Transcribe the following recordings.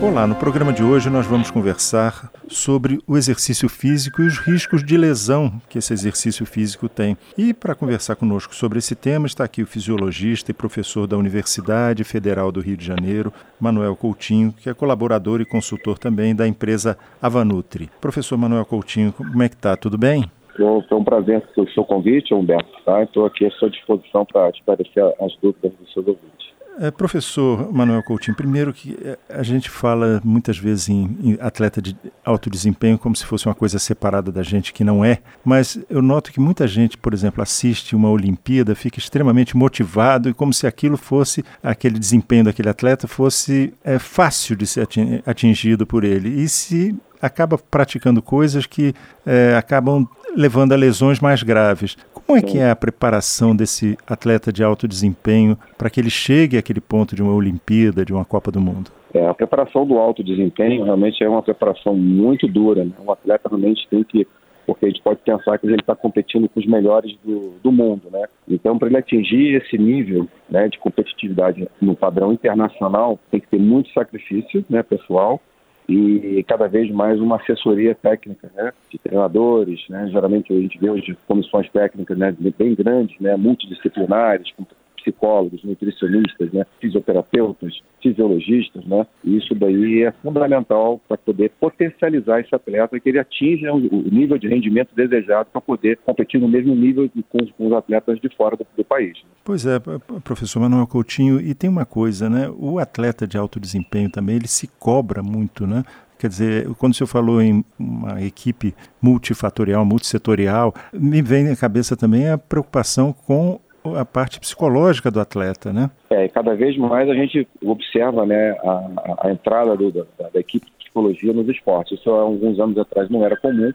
Olá, no programa de hoje nós vamos conversar sobre o exercício físico e os riscos de lesão que esse exercício físico tem. E para conversar conosco sobre esse tema está aqui o fisiologista e professor da Universidade Federal do Rio de Janeiro, Manuel Coutinho, que é colaborador e consultor também da empresa Avanutri. Professor Manuel Coutinho, como é que está? Tudo bem? Foi um prazer o seu convite, Humberto. Tá? Estou aqui à sua disposição para esclarecer as dúvidas dos seus ouvintes. É, professor Manuel Coutinho, primeiro que é, a gente fala muitas vezes em, em, atleta de alto desempenho como se fosse uma coisa separada da gente, que não é, mas eu noto que muita gente, por exemplo, assiste uma Olimpíada, fica extremamente motivado e como se aquilo fosse, aquele desempenho daquele atleta fosse é, fácil de ser atingido por ele. E se acaba praticando coisas que é, acabam levando a lesões mais graves. Como é que é a preparação desse atleta de alto desempenho para que ele chegue àquele ponto de uma Olimpíada, de uma Copa do Mundo? É, a preparação do alto desempenho realmente é uma preparação muito dura. Né? Um atleta realmente tem que porque a gente pode pensar que ele está competindo com os melhores do, do mundo, né? Então, para ele atingir esse nível né, de competitividade no padrão internacional, tem que ter muito sacrifício, né, pessoal, e cada vez mais uma assessoria técnica, né, de treinadores, né, geralmente a gente vê hoje comissões técnicas, né, bem grandes, né, multidisciplinares, com psicólogos, nutricionistas, né, fisioterapeutas, fisiologistas, né? Isso daí é fundamental para poder potencializar esse atleta que ele atinja o nível de rendimento desejado para poder competir no mesmo nível com, com os atletas de fora do, do país. Né? Pois é, professor Manuel Coutinho, e tem uma coisa, né? O atleta de alto desempenho também, ele se cobra muito, né? Quer dizer, quando o senhor falou em uma equipe multifatorial, multissetorial, me vem à cabeça também a preocupação com a parte psicológica do atleta, né? É, cada vez mais a gente observa né, a, a entrada do, da, da, equipe de psicologia nos esportes. Isso há alguns anos atrás não era comum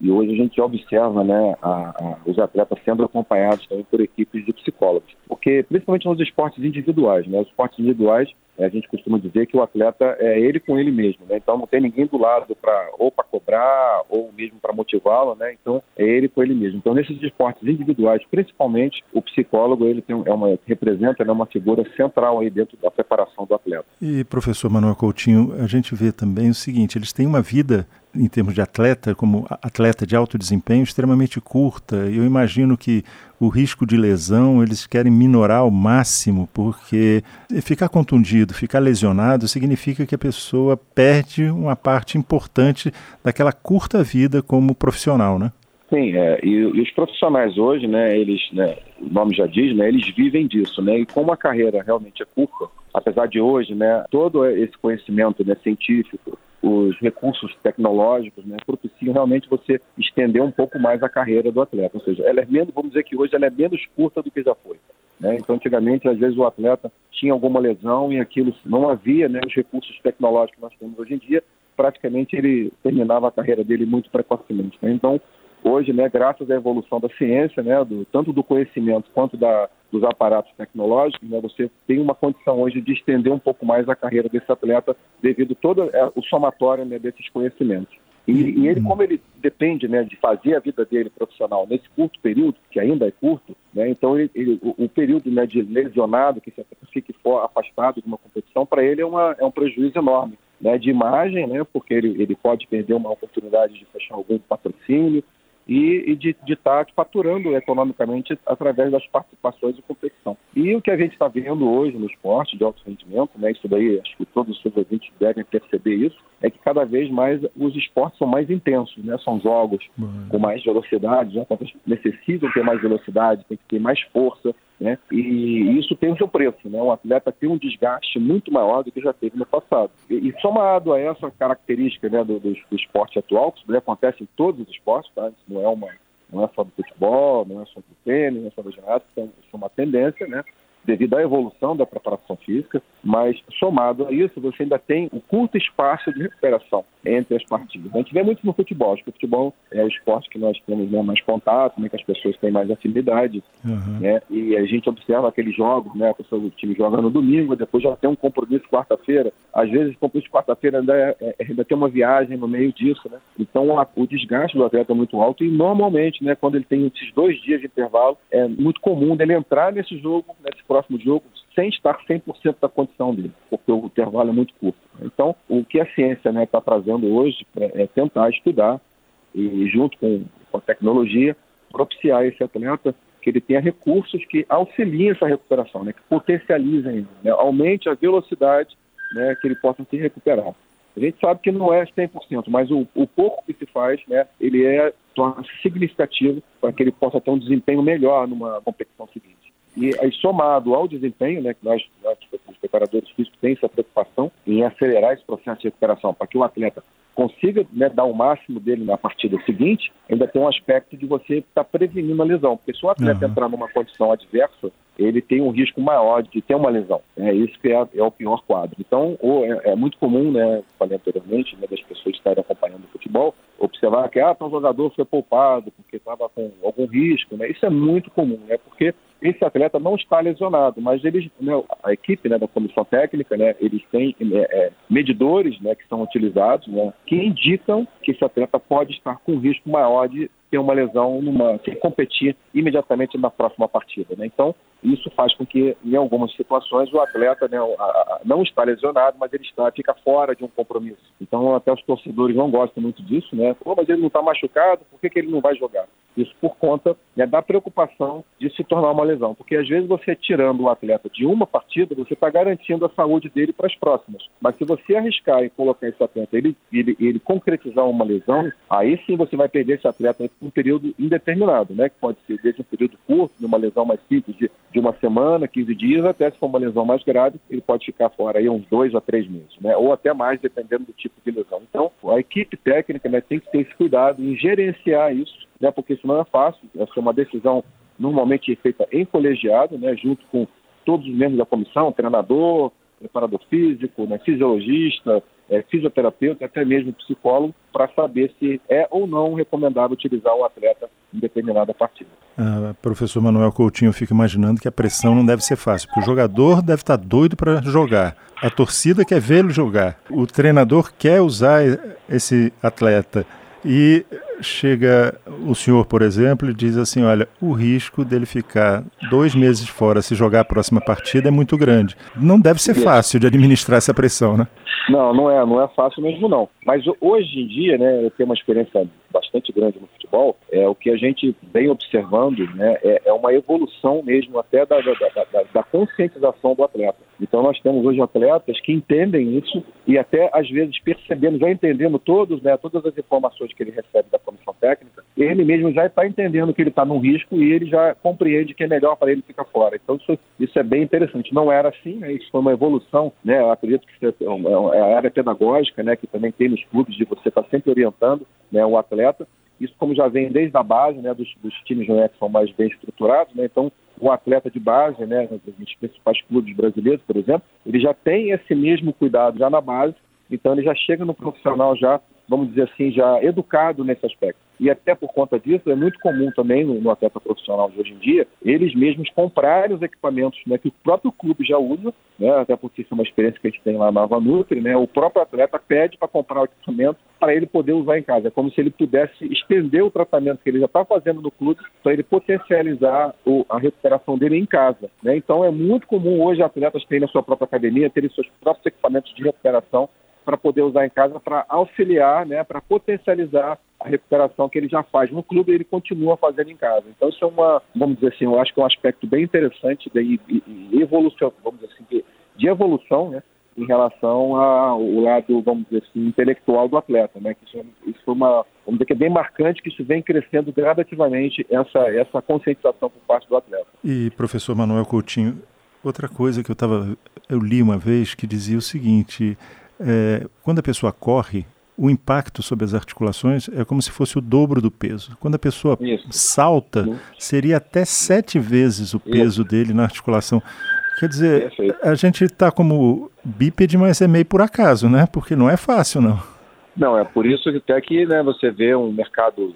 e hoje a gente observa né, a, a, os atletas sendo acompanhados também por equipes de psicólogos. Porque, principalmente nos esportes individuais, né, os esportes individuais a gente costuma dizer que o atleta é ele com ele mesmo, né? Então não tem ninguém do lado para ou para cobrar ou mesmo para motivá-lo, né? Então é ele com ele mesmo. Então nesses esportes individuais, principalmente o psicólogo ele tem, é uma representa né, uma figura central aí dentro da preparação do atleta. E professor Manuel Coutinho, a gente vê também o seguinte: eles têm uma vida em termos de atleta, como atleta de alto desempenho, extremamente curta. Eu imagino que o risco de lesão eles querem minorar ao máximo, porque ficar contundido, ficar lesionado, significa que a pessoa perde uma parte importante daquela curta vida como profissional, né? Sim, é, e, e, os profissionais hoje, né, eles, né, o nome já diz, né, eles vivem disso, né, e como a carreira realmente é curta, apesar de hoje, né, todo esse conhecimento né, científico, os recursos tecnológicos, né, propiciam realmente você estender um pouco mais a carreira do atleta. Ou seja, ela é menos, vamos dizer que hoje ela é menos curta do que já foi. Né? Então, antigamente, às vezes o atleta tinha alguma lesão e aquilo não havia né, os recursos tecnológicos que nós temos hoje em dia, praticamente ele terminava a carreira dele muito precocemente. Né? Então, hoje, né, graças à evolução da ciência, né, do, tanto do conhecimento quanto da, dos aparatos tecnológicos, né, você tem uma condição hoje de estender um pouco mais a carreira desse atleta devido todo é, o somatório né, desses conhecimentos. E, e, ele, como ele depende né, de fazer a vida dele profissional nesse curto período, que ainda é curto, né, então ele, ele, o, o, período né, de lesionado, que se fique for, afastado de uma competição, para ele é, uma, é um prejuízo enorme né, de imagem, né, porque ele, ele pode perder uma oportunidade de fechar algum patrocínio, e, e de estar tá faturando economicamente através das participações e competição. E o que a gente está vendo hoje no esporte de alto rendimento, né, isso daí acho que todos os seus ouvintes devem perceber isso, é que cada vez mais os esportes são mais intensos, né? São jogos uhum. com mais velocidade, já necessitam ter mais velocidade, tem que ter mais força, né? E isso tem o seu preço, né? O atleta tem um desgaste muito maior do que já teve no passado. E, e somado a essa característica né, do, do, do esporte atual, que isso acontece em todos os esportes, tá? Isso não é uma não é só do futebol, não é só do tênis, não é só do ginástica, então, isso é uma tendência, né? Devido à evolução da preparação física, mas somado a isso, você ainda tem um curto espaço de recuperação entre as partidas. A gente vê muito no futebol, acho que o futebol é o esporte que nós temos né, mais contato, né, que as pessoas têm mais afinidade, uhum. né, e a gente observa aqueles jogos, né, a pessoa do time joga no domingo, depois já tem um compromisso quarta-feira, às vezes o compromisso quarta-feira ainda, é, é, ainda tem uma viagem no meio disso, né, então a, o desgaste do atleta é muito alto e normalmente, né, quando ele tem esses dois dias de intervalo, é muito comum dele entrar nesse jogo, nesse próximo jogo, sem estar 100% da condição dele, porque o intervalo é muito curto. Então, o que a ciência está né, tá trazendo hoje é, é, tentar estudar e, junto com, a tecnologia, propiciar esse atleta que ele tenha recursos que auxiliem essa recuperação, né, que potencializem, né, aumente a velocidade né, que ele possa se recuperar. A gente sabe que não é 100%, mas o, o pouco que se faz, né, ele é significativo para que ele possa ter um desempenho melhor numa competição seguinte. E aí, somado ao desempenho, né, que nós, nós os preparadores físicos têm essa preocupação em acelerar esse processo de recuperação, para que o atleta consiga né, dar o máximo dele na partida seguinte, ainda tem um aspecto de você estar tá prevenindo a lesão. Porque se o atleta uhum. entrar numa condição adversa, ele tem um risco maior de ter uma lesão. É isso que é, é o pior quadro. Então, ou é, é, muito comum, né, falei anteriormente, né, das pessoas estarem acompanhando o futebol, observar que ah, um jogador foi poupado porque estava com algum risco. Né? Isso é muito comum, né, porque esse atleta não está lesionado, mas eles, né, a equipe né, da comissão técnica, né, eles têm é, é, medidores né, que são utilizados né, que indicam que esse atleta pode estar com risco maior de ter uma lesão numa, que competir imediatamente na próxima partida. Né? Então, isso faz com que, em algumas situações, o atleta né, não está lesionado, mas ele está, fica fora de um compromisso. Então, até os torcedores não gostam muito disso, né? Pô, mas ele não está machucado, por que, que ele não vai jogar? Isso por conta né, da preocupação de se tornar uma lesão. Porque às vezes você tirando o atleta de uma partida, você está garantindo a saúde dele para as próximas. Mas se você arriscar e colocar esse atleta, ele, ele, ele concretizar uma lesão, aí sim você vai perder esse atleta um período indeterminado, né? Que pode ser desde um período curto, de uma lesão mais simples, de, de uma semana, 15 dias, até se for uma lesão mais grave, ele pode ficar fora aí uns dois a três meses, né? Ou até mais, dependendo do tipo de lesão. Então, a equipe técnica né, tem que ter esse cuidado em gerenciar isso né, porque isso não é fácil, essa é uma decisão normalmente feita em colegiado, né, junto com todos os membros da comissão, treinador, preparador físico, né, fisiologista, é, fisioterapeuta, até mesmo psicólogo, para saber se é ou não recomendável utilizar o atleta em determinada partida. Ah, professor Manuel Coutinho, eu fico imaginando que a pressão não deve ser fácil, porque o jogador deve estar doido para jogar, a torcida quer vê-lo jogar, o treinador quer usar esse atleta e chega o senhor, por exemplo, e diz assim: olha, o risco dele ficar dois meses fora se jogar a próxima partida é muito grande. Não deve ser fácil de administrar essa pressão, né? Não, não é, não é fácil mesmo não. Mas hoje em dia, né, eu tenho uma experiência bastante grande no futebol. É o que a gente vem observando, né, é, é uma evolução mesmo até da, da, da, da conscientização do atleta. Então nós temos hoje atletas que entendem isso e até às vezes percebendo, já entendendo todos, né, todas as informações que ele recebe da técnica, ele mesmo já está entendendo que ele está num risco e ele já compreende que é melhor para ele ficar fora. Então isso, isso é bem interessante. Não era assim, né, isso foi uma evolução, né, eu acredito que é, é, é a área pedagógica, né, que também tem nos clubes de você estar tá sempre orientando né, o atleta. Isso como já vem desde a base, né, dos, dos times né, que são mais bem estruturados, né, então o atleta de base, né, nos principais clubes brasileiros, por exemplo, ele já tem esse mesmo cuidado já na base, então ele já chega no profissional já, vamos dizer assim, já educado nesse aspecto e até por conta disso é muito comum também no, atleta profissional de hoje em dia eles mesmos comprarem os equipamentos né, que o próprio clube já usa, né, até porque isso é uma experiência que a gente tem lá na Nova Nutri, né, o próprio atleta pede para comprar o equipamento para ele poder usar em casa. É como se ele pudesse estender o tratamento que ele já está fazendo no clube para ele potencializar o, a recuperação dele em casa. Né? Então é muito comum hoje atletas terem a sua própria academia, terem seus próprios equipamentos de recuperação para poder usar em casa para auxiliar, né, para potencializar a recuperação que ele já faz no clube ele continua fazendo em casa. Então isso é uma, vamos dizer assim, eu acho que é um aspecto bem interessante de, de, de evolução, vamos dizer assim, de, de evolução, né, em relação ao lado, vamos dizer assim, intelectual do atleta, né, que isso, é, isso foi uma, vamos dizer que é bem marcante, que isso vem crescendo gradativamente essa, essa conscientização por parte do atleta. E professor Manuel Coutinho, outra coisa que eu estava, eu li uma vez que dizia o seguinte, é, quando a pessoa corre, o impacto sobre as articulações é como se fosse o dobro do peso. Quando a pessoa Isso. salta, Isso. seria até sete vezes o peso Isso. dele na articulação. Quer dizer, Perfeito. a gente está como bípede, mas é meio por acaso, né? Porque não é fácil, não. Não, é por isso que até que né, você vê um mercado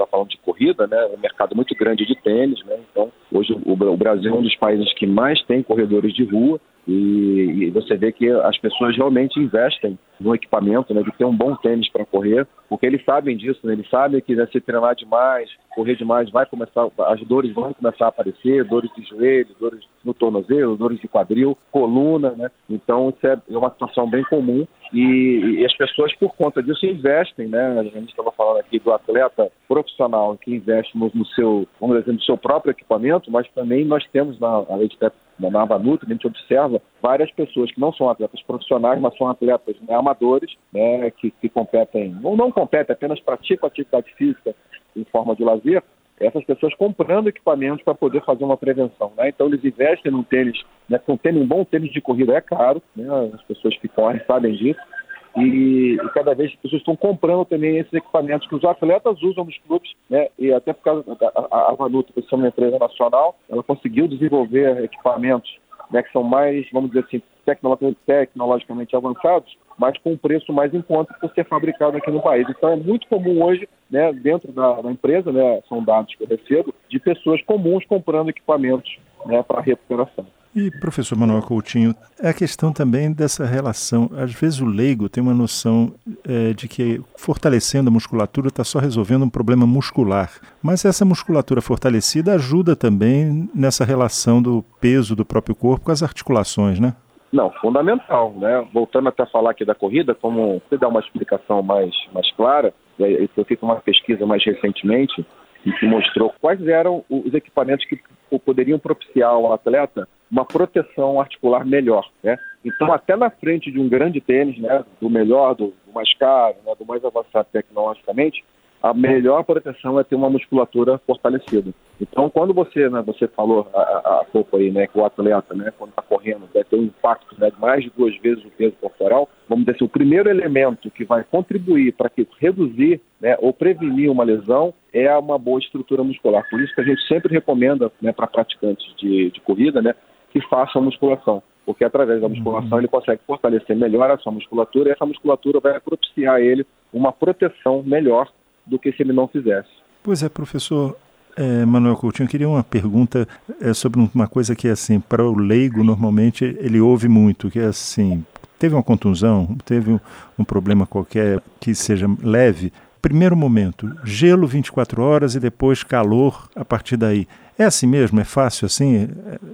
está falando de corrida, né? Um mercado muito grande de tênis, né? Então, hoje o Brasil é um dos países que mais tem corredores de rua. E, e, você vê que as pessoas realmente investem no equipamento, né, de ter um bom tênis para correr, porque eles sabem disso, né, eles sabem que né, se treinar demais, correr demais, vai começar, as dores vão começar a aparecer, dores de joelho, dores no tornozelo, dores de quadril, coluna, né? Então isso é, é uma situação bem comum e, e, as pessoas por conta disso investem, né? A gente estava falando aqui do atleta profissional que investe no, no seu, vamos dizer, no seu próprio equipamento, mas também nós temos na a rede na Avanutri, a gente observa várias pessoas que não são atletas profissionais, mas são atletas né, amadores, né, que, que competem, ou não competem, apenas praticam atividade física em forma de lazer, essas pessoas comprando equipamentos para poder fazer uma prevenção. Né? Então eles investem num tênis, né? um, tênis, um bom tênis de corrida é caro, né? as pessoas que correm sabem disso, e, e, cada vez as pessoas estão comprando também esses equipamentos que os atletas usam nos clubes, né? E até por causa da a, a Vanuta, por ser uma empresa nacional, ela conseguiu desenvolver equipamentos né, que são mais, vamos dizer assim, tecnologicamente avançados, mas com um preço mais em conta por ser fabricado aqui no país. Então é muito comum hoje, né, dentro da, da empresa, né, são dados que eu recebo, de pessoas comuns comprando equipamentos né, para recuperação. E, professor Manuel Coutinho, é a questão também dessa relação. Às vezes o leigo tem uma noção é, de que fortalecendo a musculatura está só resolvendo um problema muscular. Mas essa musculatura fortalecida ajuda também nessa relação do peso do próprio corpo com as articulações, né? Não, fundamental, né? Voltando até a falar aqui da corrida, como você dá uma explicação mais, mais clara, eu fiz uma pesquisa mais recentemente e que mostrou quais eram os equipamentos que poderiam propiciar ao atleta uma proteção articular melhor, né? Então, até na frente de um grande tênis, né, do melhor, do, do mais caro, né, do mais avançado tecnologicamente, a melhor proteção é ter uma musculatura fortalecida. Então, quando você, né, você falou há pouco aí, né, que o atleta, né, quando está correndo, vai ter um impacto né, de mais de duas vezes o peso corporal, vamos dizer assim, o primeiro elemento que vai contribuir para que reduzir né, ou prevenir uma lesão é uma boa estrutura muscular. Por isso que a gente sempre recomenda né, para praticantes de, de corrida, né, que façam musculação porque através da musculação ele consegue fortalecer melhor a sua musculatura e essa musculatura vai propiciar a ele uma proteção melhor do que se ele não fizesse. Pois é, professor. É, Manuel Coutinho, eu queria uma pergunta é, sobre uma coisa que, assim, para o leigo, normalmente ele ouve muito, que é assim, teve uma contusão, teve um, um problema qualquer que seja leve, primeiro momento, gelo 24 horas e depois calor a partir daí. É assim mesmo? É fácil assim?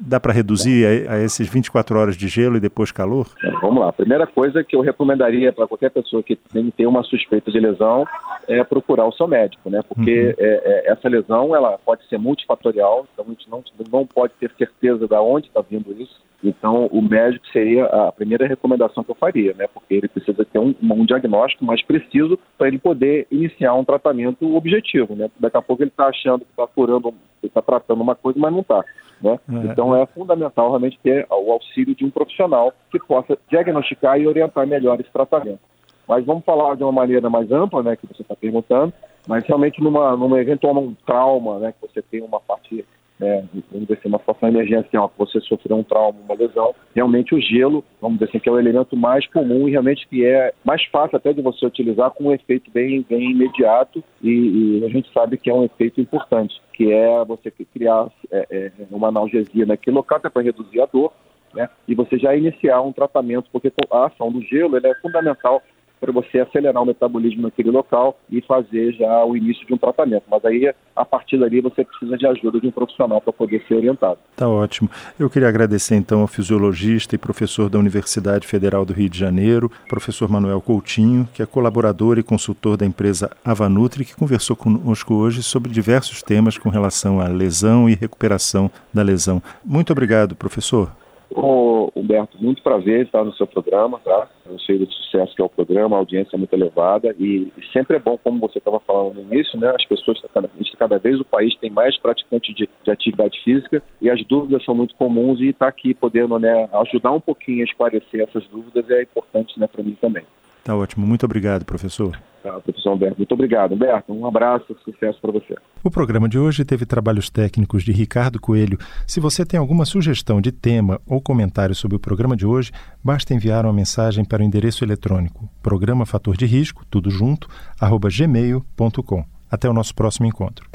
Dá para reduzir a, a, esses 24 horas de gelo e depois calor? É, vamos lá. A primeira coisa que eu recomendaria para qualquer pessoa que tem, tem uma suspeita de lesão é procurar o seu médico, né? Porque uhum. é, é, essa lesão ela pode ser multifatorial, então a gente não, não pode ter certeza de onde está vindo isso. Então, o médico seria a primeira recomendação que eu faria, né? Porque ele precisa ter um, um diagnóstico mais preciso para ele poder iniciar um tratamento objetivo, né? Daqui a pouco ele está achando que está curando, está tratando uma coisa, mas não está. Né? É. Então, é fundamental realmente ter o auxílio de um profissional que possa diagnosticar e orientar melhor esse tratamento. Mas vamos falar de uma maneira mais ampla, né, que você está perguntando, mas realmente numa, numa eventual um trauma, né, que você tem uma parte é, vamos dizer assim, uma situação emergencial, que você sofreu um trauma, uma lesão, realmente o gelo, vamos dizer assim, que é o elemento mais comum e realmente que é mais fácil até de você utilizar com um efeito bem, bem imediato e, e a gente sabe que é um efeito importante, que é você criar é, é, uma analgesia naquele local até para reduzir a dor, né? E você já iniciar um tratamento, porque a ação do gelo é fundamental para você acelerar o metabolismo naquele local e fazer já o início de um tratamento. Mas aí, a partir dali, você precisa de ajuda de um profissional para poder ser orientado. Tá ótimo. Eu queria agradecer então ao fisiologista e professor da Universidade Federal do Rio de Janeiro, professor Manuel Coutinho, que é colaborador e consultor da empresa Avanutri, que conversou conosco hoje sobre diversos temas com relação à lesão e recuperação da lesão. Muito obrigado, professor. Ô, Humberto, muito prazer estar no seu programa, tá? Eu sei do sucesso que é o programa, a audiência é muito elevada e, e sempre é bom, como você estava falando no início, né? As pessoas, cada, cada vez o país tem mais praticantes de, de, atividade física e as dúvidas são muito comuns e estar tá aqui podendo né, ajudar um pouquinho a esclarecer essas dúvidas é importante né, para mim também. Tá ótimo. Muito obrigado, professor. Tá, professor Humberto. Muito obrigado. Humberto, um abraço, sucesso para você. O programa de hoje teve trabalhos técnicos de Ricardo Coelho. Se você tem alguma sugestão de tema ou comentário sobre o programa de hoje, basta enviar uma mensagem para o endereço eletrônico programa fator de risco, tudo junto, arroba gmail.com. Até o nosso próximo encontro.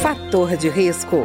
Fator de risco,